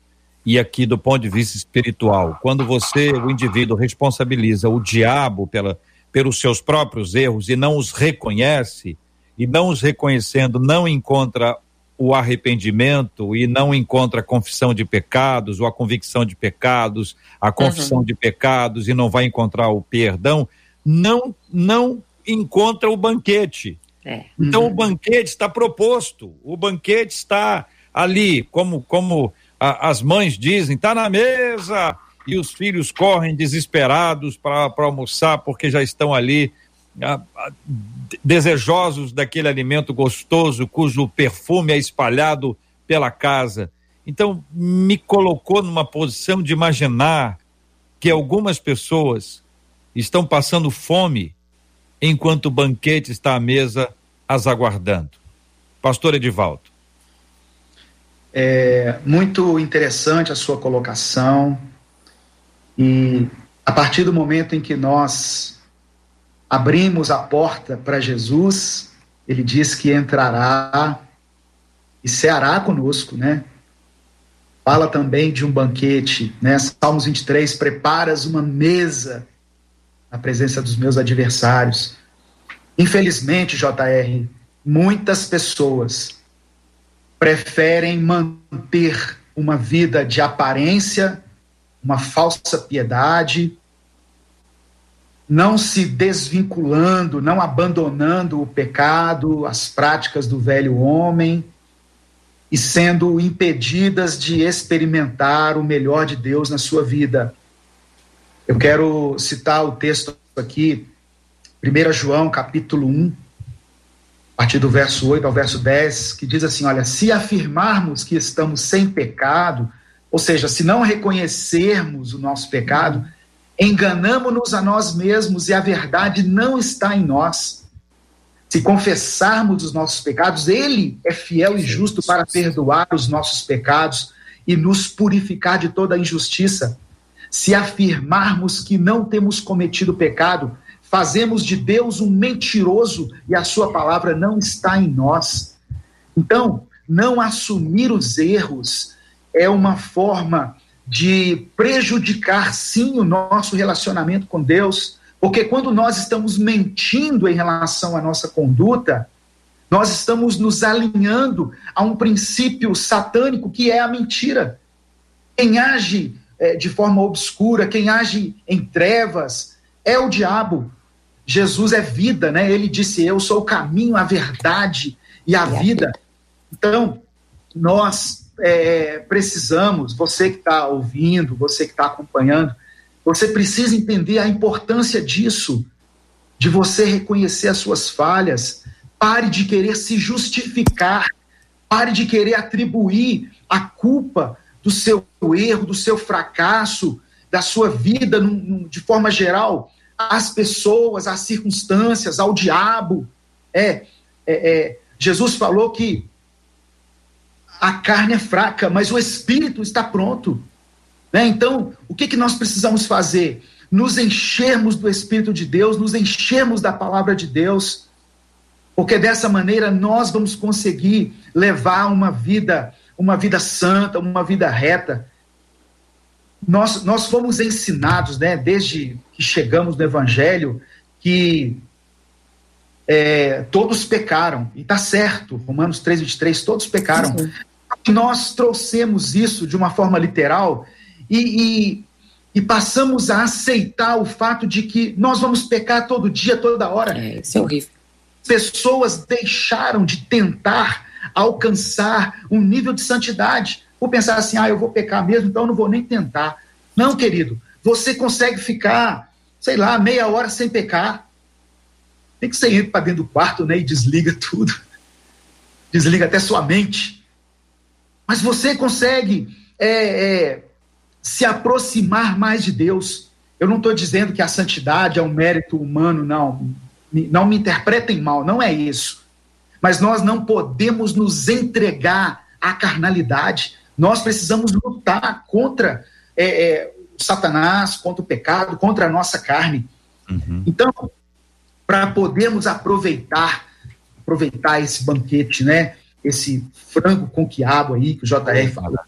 e aqui do ponto de vista espiritual, quando você, o indivíduo, responsabiliza o diabo pela, pelos seus próprios erros e não os reconhece, e não os reconhecendo, não encontra o arrependimento e não encontra a confissão de pecados ou a convicção de pecados, a confissão uhum. de pecados e não vai encontrar o perdão, não não encontra o banquete. É. Então uhum. o banquete está proposto, o banquete está ali, como como a, as mães dizem, está na mesa e os filhos correm desesperados para almoçar porque já estão ali desejosos daquele alimento gostoso cujo perfume é espalhado pela casa. Então, me colocou numa posição de imaginar que algumas pessoas estão passando fome enquanto o banquete está à mesa as aguardando. Pastor Edivaldo. É muito interessante a sua colocação. E a partir do momento em que nós abrimos a porta para Jesus, ele diz que entrará e ceará conosco, né? Fala também de um banquete, né? Salmos 23, preparas uma mesa na presença dos meus adversários. Infelizmente, JR, muitas pessoas preferem manter uma vida de aparência, uma falsa piedade, não se desvinculando, não abandonando o pecado, as práticas do velho homem e sendo impedidas de experimentar o melhor de Deus na sua vida. Eu quero citar o texto aqui, 1 João, capítulo 1, a partir do verso 8 ao verso 10, que diz assim: Olha, se afirmarmos que estamos sem pecado, ou seja, se não reconhecermos o nosso pecado, enganamos-nos a nós mesmos e a verdade não está em nós. Se confessarmos os nossos pecados, Ele é fiel e justo para perdoar os nossos pecados e nos purificar de toda injustiça. Se afirmarmos que não temos cometido pecado, fazemos de Deus um mentiroso e a Sua palavra não está em nós. Então, não assumir os erros é uma forma de prejudicar sim o nosso relacionamento com Deus, porque quando nós estamos mentindo em relação à nossa conduta, nós estamos nos alinhando a um princípio satânico que é a mentira. Quem age é, de forma obscura, quem age em trevas, é o diabo. Jesus é vida, né? Ele disse: Eu sou o caminho, a verdade e a vida. Então, nós é, precisamos, você que está ouvindo, você que está acompanhando, você precisa entender a importância disso, de você reconhecer as suas falhas, pare de querer se justificar, pare de querer atribuir a culpa do seu erro, do seu fracasso, da sua vida num, num, de forma geral às pessoas, às circunstâncias, ao diabo. É, é, é Jesus falou que a carne é fraca, mas o espírito está pronto. Né? Então, o que, que nós precisamos fazer? Nos enchermos do Espírito de Deus, nos enchermos da palavra de Deus, porque dessa maneira nós vamos conseguir levar uma vida, uma vida santa, uma vida reta. Nós, nós fomos ensinados, né, desde que chegamos no Evangelho, que é, todos pecaram, e está certo, Romanos 3, 23, todos pecaram. Sim nós trouxemos isso de uma forma literal e, e, e, passamos a aceitar o fato de que nós vamos pecar todo dia, toda hora. É, isso é horrível. Pessoas deixaram de tentar alcançar um nível de santidade por pensar assim, ah, eu vou pecar mesmo, então eu não vou nem tentar. Não, querido, você consegue ficar, sei lá, meia hora sem pecar. Tem que você entra para dentro do quarto né, e desliga tudo. Desliga até sua mente mas você consegue é, é, se aproximar mais de Deus. Eu não estou dizendo que a santidade é um mérito humano, não. Não me interpretem mal, não é isso. Mas nós não podemos nos entregar à carnalidade. Nós precisamos lutar contra é, é, Satanás, contra o pecado, contra a nossa carne. Uhum. Então, para podermos aproveitar, aproveitar esse banquete, né? Esse frango com quiabo aí que o JR fala.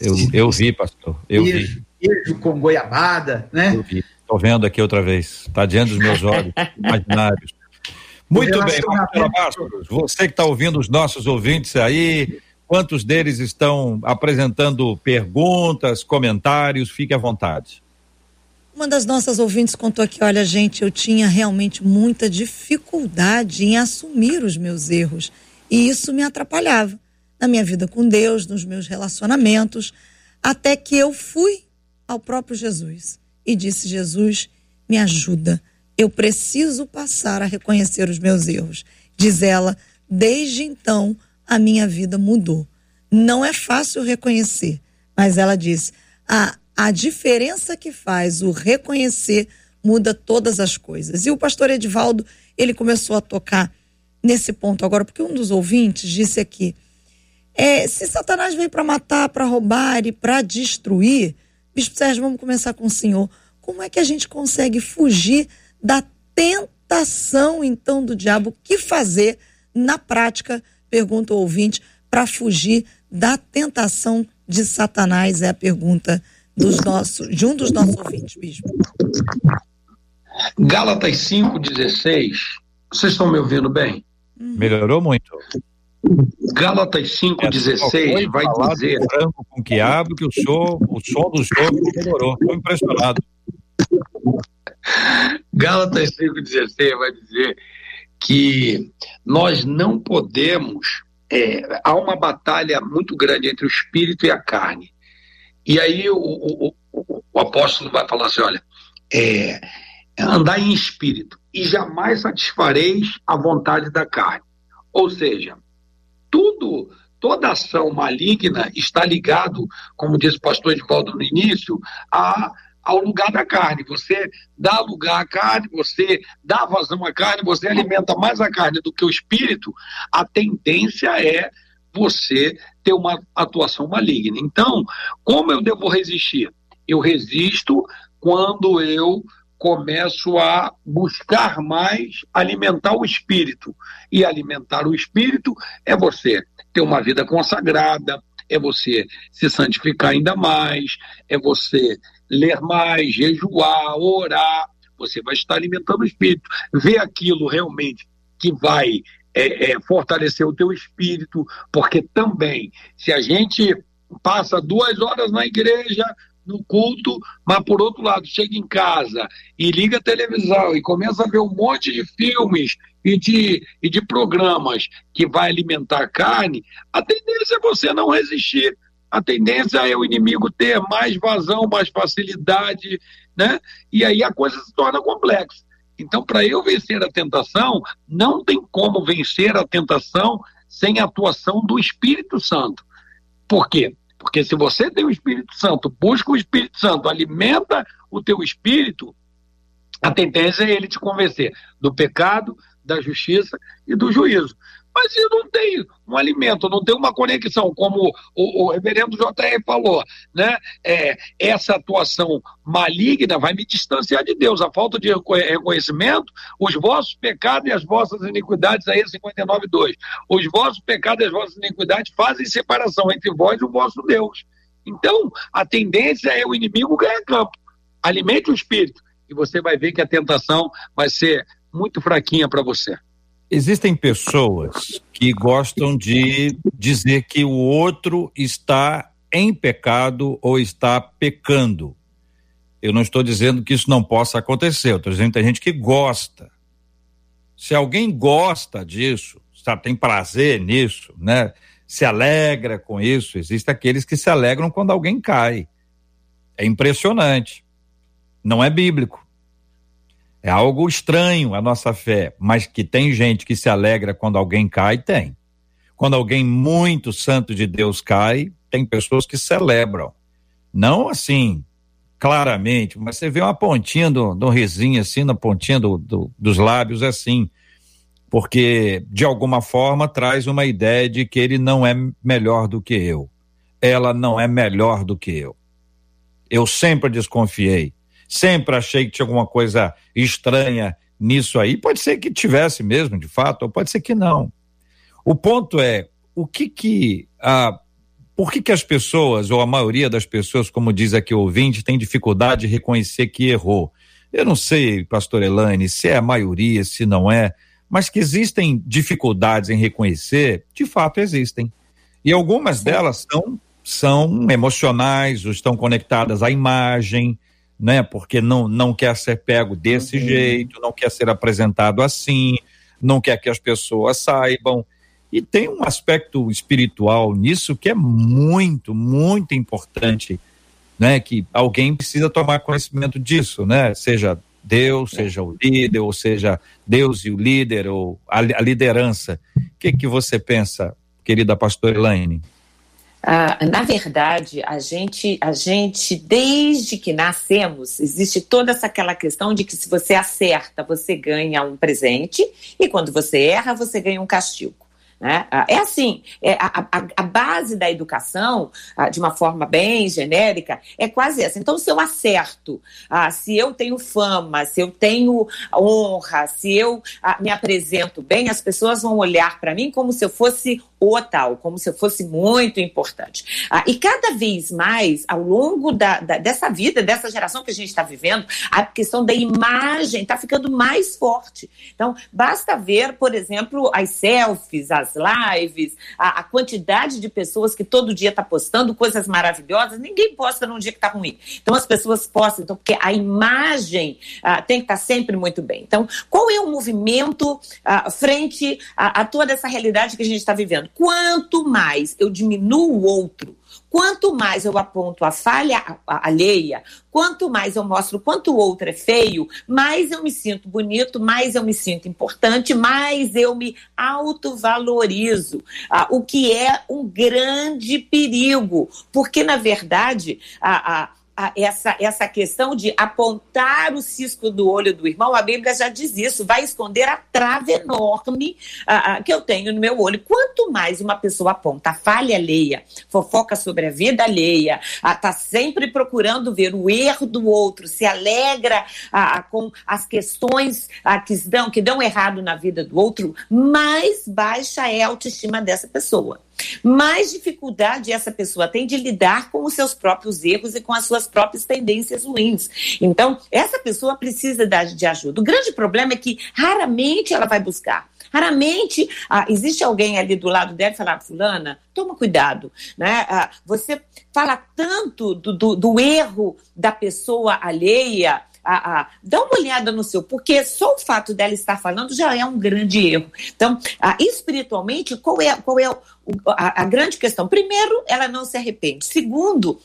Eu, eu vi, pastor. Eu queijo, vi. Queijo com goiabada, né? Eu vi. Estou vendo aqui outra vez. Está diante dos meus olhos imaginários. Muito bem, Marcelo você que está ouvindo os nossos ouvintes aí, quantos deles estão apresentando perguntas, comentários? Fique à vontade. Uma das nossas ouvintes contou aqui: olha, gente, eu tinha realmente muita dificuldade em assumir os meus erros e isso me atrapalhava na minha vida com Deus, nos meus relacionamentos, até que eu fui ao próprio Jesus e disse: Jesus, me ajuda eu preciso passar a reconhecer os meus erros. Diz ela, desde então a minha vida mudou. Não é fácil reconhecer, mas ela diz: a, a diferença que faz o reconhecer muda todas as coisas. E o pastor Edivaldo, ele começou a tocar nesse ponto agora, porque um dos ouvintes disse aqui: é, se Satanás veio para matar, para roubar e para destruir, Bispo Sérgio, vamos começar com o senhor. Como é que a gente consegue fugir da tentação, então, do diabo. O que fazer na prática, pergunta o ouvinte, para fugir da tentação de Satanás? É a pergunta dos nossos, de um dos nossos ouvintes, bispo. Gálatas 5,16. Vocês estão me ouvindo bem? Uhum. Melhorou muito. Gálatas 5,16 é, vai dizer. Branco com quiabo que o, show, o som do show melhorou. Estou impressionado. Gálatas 5,16 vai dizer que nós não podemos. É, há uma batalha muito grande entre o espírito e a carne. E aí o, o, o, o apóstolo vai falar assim: olha, é, andar em espírito e jamais satisfareis a vontade da carne. Ou seja, tudo, toda ação maligna está ligado, como disse o pastor Edvaldo no início, a ao lugar da carne. Você dá lugar à carne, você dá vazão à carne, você alimenta mais a carne do que o espírito, a tendência é você ter uma atuação maligna. Então, como eu devo resistir? Eu resisto quando eu começo a buscar mais alimentar o espírito. E alimentar o espírito é você ter uma vida consagrada, é você se santificar ainda mais, é você ler mais, jejuar, orar, você vai estar alimentando o espírito. Ver aquilo realmente que vai é, é, fortalecer o teu espírito, porque também, se a gente passa duas horas na igreja, no culto, mas por outro lado, chega em casa e liga a televisão e começa a ver um monte de filmes e de, e de programas que vai alimentar a carne, a tendência é você não resistir a tendência é o inimigo ter mais vazão, mais facilidade, né? E aí a coisa se torna complexa. Então, para eu vencer a tentação, não tem como vencer a tentação sem a atuação do Espírito Santo. Por quê? Porque se você tem o Espírito Santo, busca o Espírito Santo, alimenta o teu espírito, a tendência é ele te convencer do pecado, da justiça e do juízo. Mas eu não tenho um alimento, não tem uma conexão, como o, o reverendo JR falou, né? É, essa atuação maligna vai me distanciar de Deus. A falta de reconhecimento, os vossos pecados e as vossas iniquidades, aí 59,2. Os vossos pecados e as vossas iniquidades fazem separação entre vós e o vosso Deus. Então, a tendência é o inimigo ganhar campo. Alimente o espírito e você vai ver que a tentação vai ser muito fraquinha para você. Existem pessoas que gostam de dizer que o outro está em pecado ou está pecando. Eu não estou dizendo que isso não possa acontecer, eu estou dizendo que tem gente que gosta. Se alguém gosta disso, sabe, tem prazer nisso, né? Se alegra com isso, existem aqueles que se alegram quando alguém cai. É impressionante. Não é bíblico. É algo estranho a nossa fé, mas que tem gente que se alegra quando alguém cai, tem. Quando alguém muito santo de Deus cai, tem pessoas que celebram. Não assim, claramente, mas você vê uma pontinha do, do risinho assim, na pontinha do, do, dos lábios, assim. Porque, de alguma forma, traz uma ideia de que ele não é melhor do que eu. Ela não é melhor do que eu. Eu sempre desconfiei Sempre achei que tinha alguma coisa estranha nisso aí. Pode ser que tivesse mesmo, de fato, ou pode ser que não. O ponto é, o que que. Ah, Por que, que as pessoas, ou a maioria das pessoas, como diz aqui o ouvinte, tem dificuldade de reconhecer que errou? Eu não sei, pastor Elaine, se é a maioria, se não é, mas que existem dificuldades em reconhecer, de fato existem. E algumas delas são, são emocionais, ou estão conectadas à imagem, né? Porque não, não quer ser pego desse uhum. jeito, não quer ser apresentado assim, não quer que as pessoas saibam. E tem um aspecto espiritual nisso que é muito, muito importante, né? Que alguém precisa tomar conhecimento disso, né? Seja Deus, é. seja o líder, ou seja Deus e o líder, ou a, a liderança. O que, que você pensa, querida pastora Elaine? Ah, na verdade, a gente, a gente, desde que nascemos, existe toda essa aquela questão de que se você acerta, você ganha um presente, e quando você erra, você ganha um castigo. Né? Ah, é assim, é a, a, a, base da educação, ah, de uma forma bem genérica, é quase essa. Então, se eu acerto, ah, se eu tenho fama, se eu tenho honra, se eu me apresento bem, as pessoas vão olhar para mim como se eu fosse o tal, como se eu fosse muito importante. e cada vez mais, ao longo da, da, dessa vida, dessa geração que a gente está vivendo, a questão da imagem está ficando mais forte. Então, basta ver, por exemplo, as selfies, as lives, a, a quantidade de pessoas que todo dia está postando coisas maravilhosas. Ninguém posta num dia que está ruim. Então as pessoas postam, então, porque a imagem ah, tem que estar tá sempre muito bem. Então, qual é o movimento ah, frente a, a toda essa realidade que a gente está vivendo? Quanto mais eu diminuo o outro, Quanto mais eu aponto a falha alheia, quanto mais eu mostro quanto o outro é feio, mais eu me sinto bonito, mais eu me sinto importante, mais eu me autovalorizo. Ah, o que é um grande perigo, porque, na verdade, a, a essa, essa questão de apontar o cisco do olho do irmão, a Bíblia já diz isso, vai esconder a trave enorme que eu tenho no meu olho. Quanto mais uma pessoa aponta a falha alheia, fofoca sobre a vida alheia, está sempre procurando ver o erro do outro, se alegra com as questões que, dão, que dão errado na vida do outro, mais baixa é a autoestima dessa pessoa mais dificuldade essa pessoa tem de lidar com os seus próprios erros e com as suas próprias tendências ruins. Então, essa pessoa precisa de ajuda. O grande problema é que raramente ela vai buscar. Raramente ah, existe alguém ali do lado dela e falar, fulana, toma cuidado, né? Ah, você fala tanto do, do, do erro da pessoa alheia, a, a, dá uma olhada no seu, porque só o fato dela estar falando já é um grande erro. Então, a, espiritualmente, qual é, qual é a, a grande questão? Primeiro, ela não se arrepende. Segundo,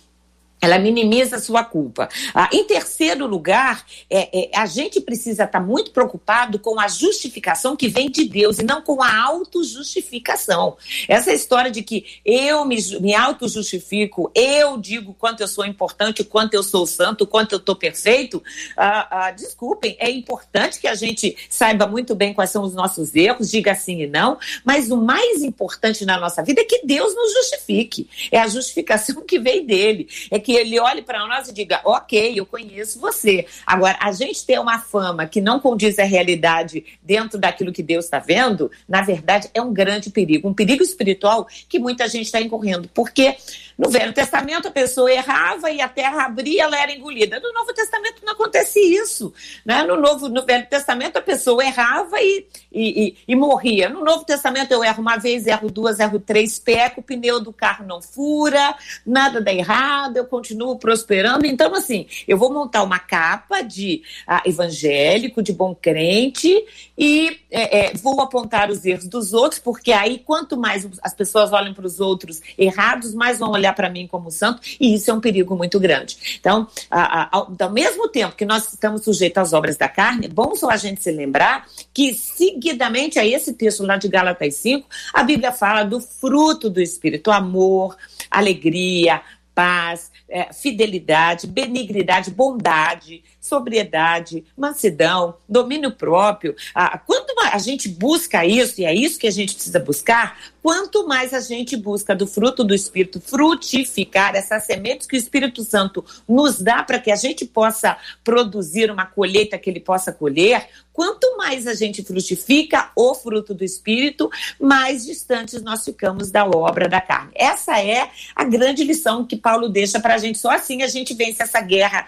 ela minimiza a sua culpa. Ah, em terceiro lugar, é, é, a gente precisa estar muito preocupado com a justificação que vem de Deus e não com a autojustificação. Essa história de que eu me, me auto-justifico, eu digo quanto eu sou importante, quanto eu sou santo, quanto eu estou perfeito, ah, ah, desculpem, é importante que a gente saiba muito bem quais são os nossos erros, diga sim e não, mas o mais importante na nossa vida é que Deus nos justifique. É a justificação que vem dele. É que ele olhe para nós e diga: ok, eu conheço você. Agora, a gente ter uma fama que não condiz à realidade dentro daquilo que Deus está vendo, na verdade, é um grande perigo, um perigo espiritual que muita gente está incorrendo. Porque no Velho Testamento a pessoa errava e a terra abria, ela era engolida. No Novo Testamento não acontece isso. Né? No, Novo, no Velho Testamento a pessoa errava e, e, e, e morria. No Novo Testamento eu erro uma vez, erro duas, erro três, peco, o pneu do carro não fura, nada dá errado, eu continuo prosperando. Então, assim, eu vou montar uma capa de ah, evangélico, de bom crente e é, é, vou apontar os erros dos outros, porque aí quanto mais as pessoas olham para os outros errados, mais vão olhar para mim como santo, e isso é um perigo muito grande. Então, ao, ao mesmo tempo que nós estamos sujeitos às obras da carne, é bom só a gente se lembrar que, seguidamente a esse texto lá de Gálatas 5, a Bíblia fala do fruto do Espírito, amor, alegria, paz, é, fidelidade, benignidade, bondade, sobriedade, mansidão, domínio próprio. Ah, quando a gente busca isso, e é isso que a gente precisa buscar, quanto mais a gente busca do fruto do Espírito frutificar essas sementes que o Espírito Santo nos dá para que a gente possa produzir uma colheita que ele possa colher, quanto mais a gente frutifica o fruto do Espírito, mais distantes nós ficamos da obra da carne. Essa é a grande lição que Paulo deixa para a gente. Só assim a gente vence essa guerra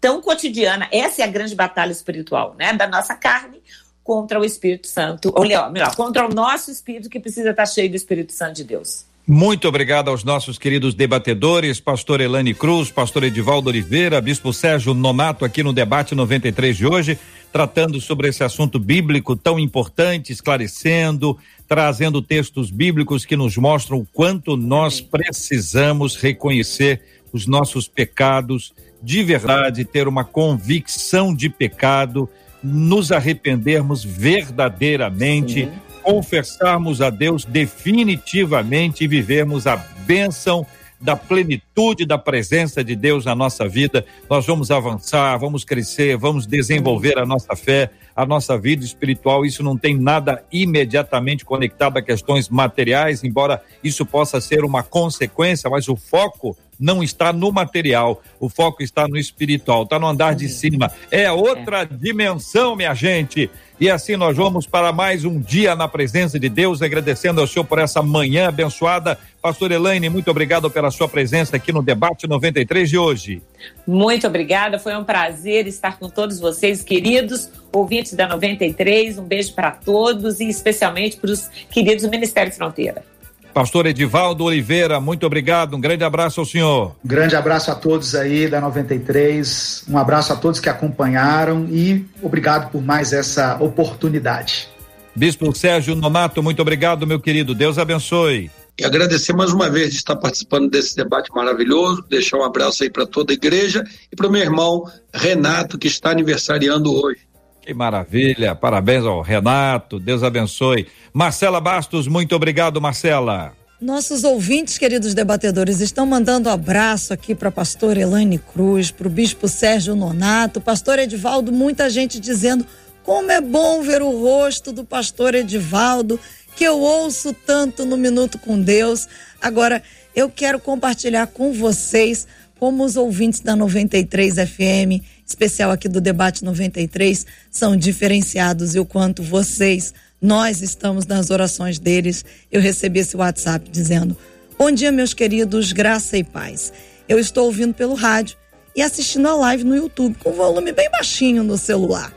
tão cotidiana. Essa é a grande batalha espiritual, né? Da nossa carne contra o Espírito Santo, ou melhor, contra o nosso espírito que precisa estar cheio do Espírito Santo de Deus. Muito obrigado aos nossos queridos debatedores, pastor Elane Cruz, pastor Edivaldo Oliveira, bispo Sérgio Nonato aqui no debate 93 de hoje, tratando sobre esse assunto bíblico tão importante, esclarecendo, trazendo textos bíblicos que nos mostram o quanto nós precisamos reconhecer os nossos pecados de verdade, ter uma convicção de pecado, nos arrependermos verdadeiramente. Sim confessarmos a Deus definitivamente e vivermos a bênção da plenitude da presença de Deus na nossa vida, nós vamos avançar, vamos crescer, vamos desenvolver a nossa fé, a nossa vida espiritual. Isso não tem nada imediatamente conectado a questões materiais, embora isso possa ser uma consequência, mas o foco não está no material, o foco está no espiritual, está no andar de cima. É outra é. dimensão, minha gente. E assim nós vamos para mais um dia na presença de Deus, agradecendo ao Senhor por essa manhã abençoada. Pastor Elaine, muito obrigado pela sua presença aqui no Debate 93 de hoje. Muito obrigada, foi um prazer estar com todos vocês, queridos ouvintes da 93. Um beijo para todos e especialmente para os queridos do Ministério Fronteira. Pastor Edivaldo Oliveira, muito obrigado. Um grande abraço ao senhor. Um grande abraço a todos aí da 93. Um abraço a todos que acompanharam e obrigado por mais essa oportunidade. Bispo Sérgio Nonato, muito obrigado, meu querido. Deus abençoe. E agradecer mais uma vez de estar participando desse debate maravilhoso, deixar um abraço aí para toda a igreja e para o meu irmão Renato, que está aniversariando hoje. Que maravilha, parabéns ao Renato, Deus abençoe. Marcela Bastos, muito obrigado, Marcela. Nossos ouvintes, queridos debatedores, estão mandando abraço aqui para a pastora Elaine Cruz, para o bispo Sérgio Nonato, pastor Edivaldo, muita gente dizendo como é bom ver o rosto do pastor Edivaldo, que eu ouço tanto no Minuto com Deus. Agora, eu quero compartilhar com vocês como os ouvintes da 93 FM especial aqui do Debate 93 são diferenciados e o quanto vocês, nós estamos nas orações deles. Eu recebi esse WhatsApp dizendo: Bom dia, meus queridos, graça e paz. Eu estou ouvindo pelo rádio e assistindo a live no YouTube com volume bem baixinho no celular,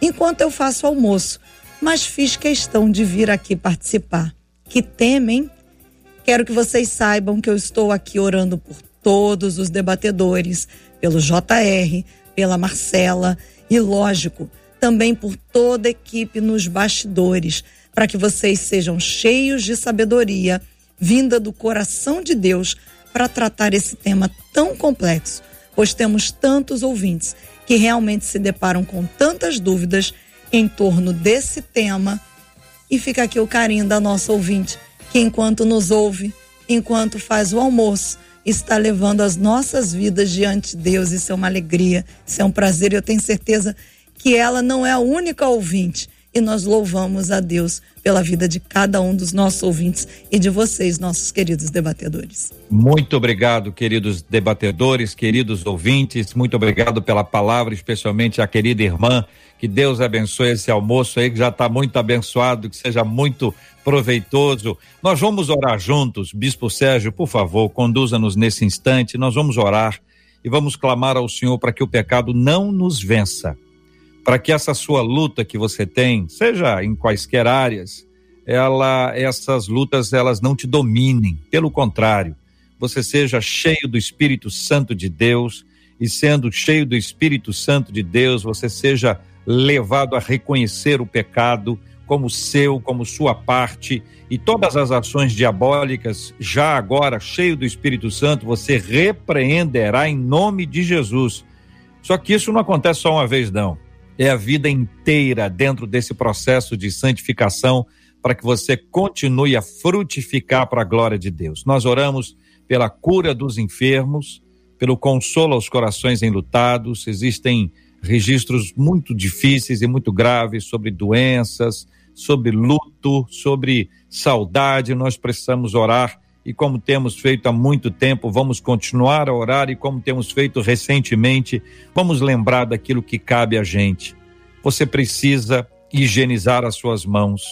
enquanto eu faço almoço, mas fiz questão de vir aqui participar. Que temem? Quero que vocês saibam que eu estou aqui orando por todos os debatedores, pelo JR, pela Marcela e, lógico, também por toda a equipe nos bastidores, para que vocês sejam cheios de sabedoria vinda do coração de Deus para tratar esse tema tão complexo, pois temos tantos ouvintes que realmente se deparam com tantas dúvidas em torno desse tema. E fica aqui o carinho da nossa ouvinte, que enquanto nos ouve, enquanto faz o almoço, está levando as nossas vidas diante de Deus. Isso é uma alegria, isso é um prazer. Eu tenho certeza que ela não é a única ouvinte. E nós louvamos a Deus pela vida de cada um dos nossos ouvintes e de vocês, nossos queridos debatedores. Muito obrigado, queridos debatedores, queridos ouvintes. Muito obrigado pela palavra, especialmente a querida irmã. Que Deus abençoe esse almoço aí, que já está muito abençoado, que seja muito proveitoso. Nós vamos orar juntos. Bispo Sérgio, por favor, conduza-nos nesse instante. Nós vamos orar e vamos clamar ao Senhor para que o pecado não nos vença. Para que essa sua luta que você tem, seja em quaisquer áreas, ela, essas lutas elas não te dominem. Pelo contrário, você seja cheio do Espírito Santo de Deus e sendo cheio do Espírito Santo de Deus, você seja levado a reconhecer o pecado como seu, como sua parte, e todas as ações diabólicas, já agora, cheio do Espírito Santo, você repreenderá em nome de Jesus. Só que isso não acontece só uma vez, não. É a vida inteira dentro desse processo de santificação para que você continue a frutificar para a glória de Deus. Nós oramos pela cura dos enfermos, pelo consolo aos corações enlutados. Existem registros muito difíceis e muito graves sobre doenças, sobre luto, sobre saudade. Nós precisamos orar e, como temos feito há muito tempo, vamos continuar a orar e, como temos feito recentemente, vamos lembrar daquilo que cabe a gente. você precisa higienizar as suas mãos.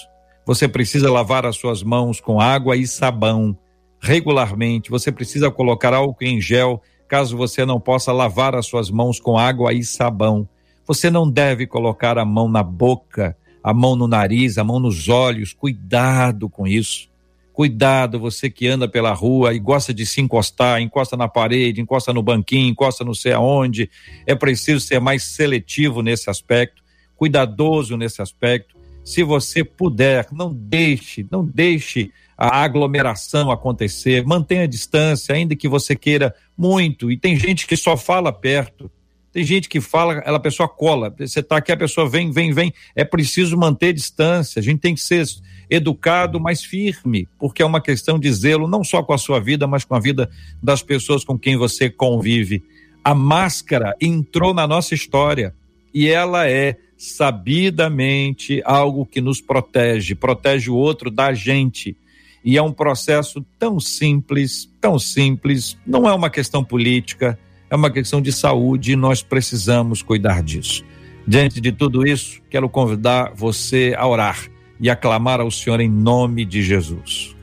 Você precisa lavar as suas mãos com água e sabão regularmente. Você precisa colocar álcool em gel caso você não possa lavar as suas mãos com água e sabão. Você não deve colocar a mão na boca, a mão no nariz, a mão nos olhos. Cuidado com isso. Cuidado, você que anda pela rua e gosta de se encostar, encosta na parede, encosta no banquinho, encosta não sei aonde. É preciso ser mais seletivo nesse aspecto, cuidadoso nesse aspecto. Se você puder, não deixe, não deixe a aglomeração acontecer, mantenha a distância, ainda que você queira muito. E tem gente que só fala perto. Tem gente que fala, ela a pessoa cola. Você está aqui, a pessoa vem, vem, vem. É preciso manter distância. A gente tem que ser educado, mas firme, porque é uma questão de zelo, não só com a sua vida, mas com a vida das pessoas com quem você convive. A máscara entrou na nossa história e ela é sabidamente algo que nos protege, protege o outro da gente. E é um processo tão simples, tão simples, não é uma questão política, é uma questão de saúde e nós precisamos cuidar disso. Diante de tudo isso, quero convidar você a orar e aclamar ao Senhor em nome de Jesus.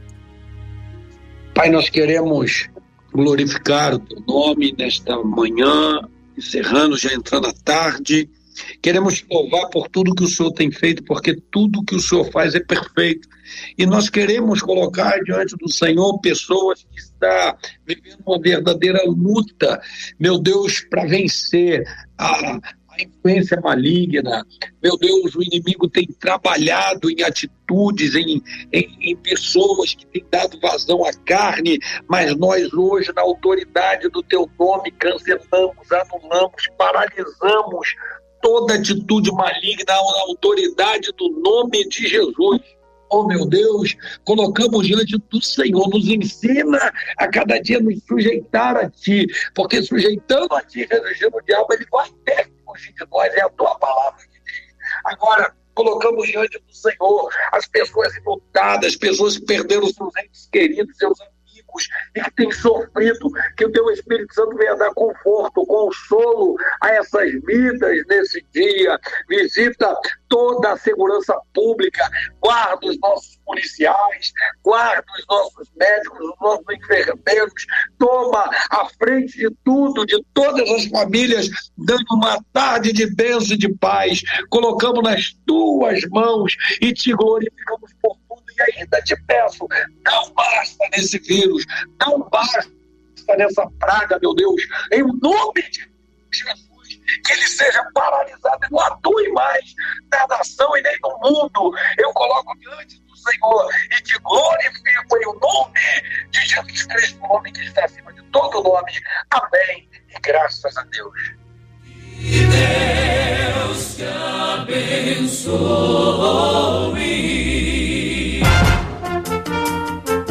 Pai, nós queremos glorificar o teu nome nesta manhã, encerrando, já entrando à tarde. Queremos louvar por tudo que o Senhor tem feito, porque tudo que o Senhor faz é perfeito. E nós queremos colocar diante do Senhor pessoas que estão vivendo uma verdadeira luta, meu Deus, para vencer a, a influência maligna. Meu Deus, o inimigo tem trabalhado em atitudes, em, em, em, pessoas que têm dado vazão à carne, mas nós hoje, na autoridade do teu nome, cancelamos, anulamos, paralisamos toda atitude maligna na autoridade do nome de Jesus. Oh meu Deus, colocamos diante do Senhor, nos ensina a cada dia nos sujeitar a Ti, porque sujeitando a Ti, resistiu o diabo, ele vai ter fugir de nós, é a Tua palavra que diz. Agora, colocamos diante do Senhor as pessoas inutadas, pessoas que perderam seus entes queridos, seus amigos amigos e que têm sofrido, que o teu Espírito Santo venha dar conforto, consolo a essas vidas nesse dia. Visita toda a segurança pública, guarda os nossos policiais, guarda os nossos médicos, os nossos enfermeiros, toma a frente de tudo, de todas as famílias, dando uma tarde de bênção e de paz. Colocamos nas tuas mãos e te glorificamos por e ainda te peço, não basta nesse vírus, não basta nessa praga, meu Deus, em nome de Jesus, que ele seja paralisado e não atue mais na nação e nem no mundo. Eu coloco diante do Senhor e te glorifico em o nome de Jesus Cristo, o nome que está acima de todo nome. Amém. E graças a Deus. Deus te abençoe.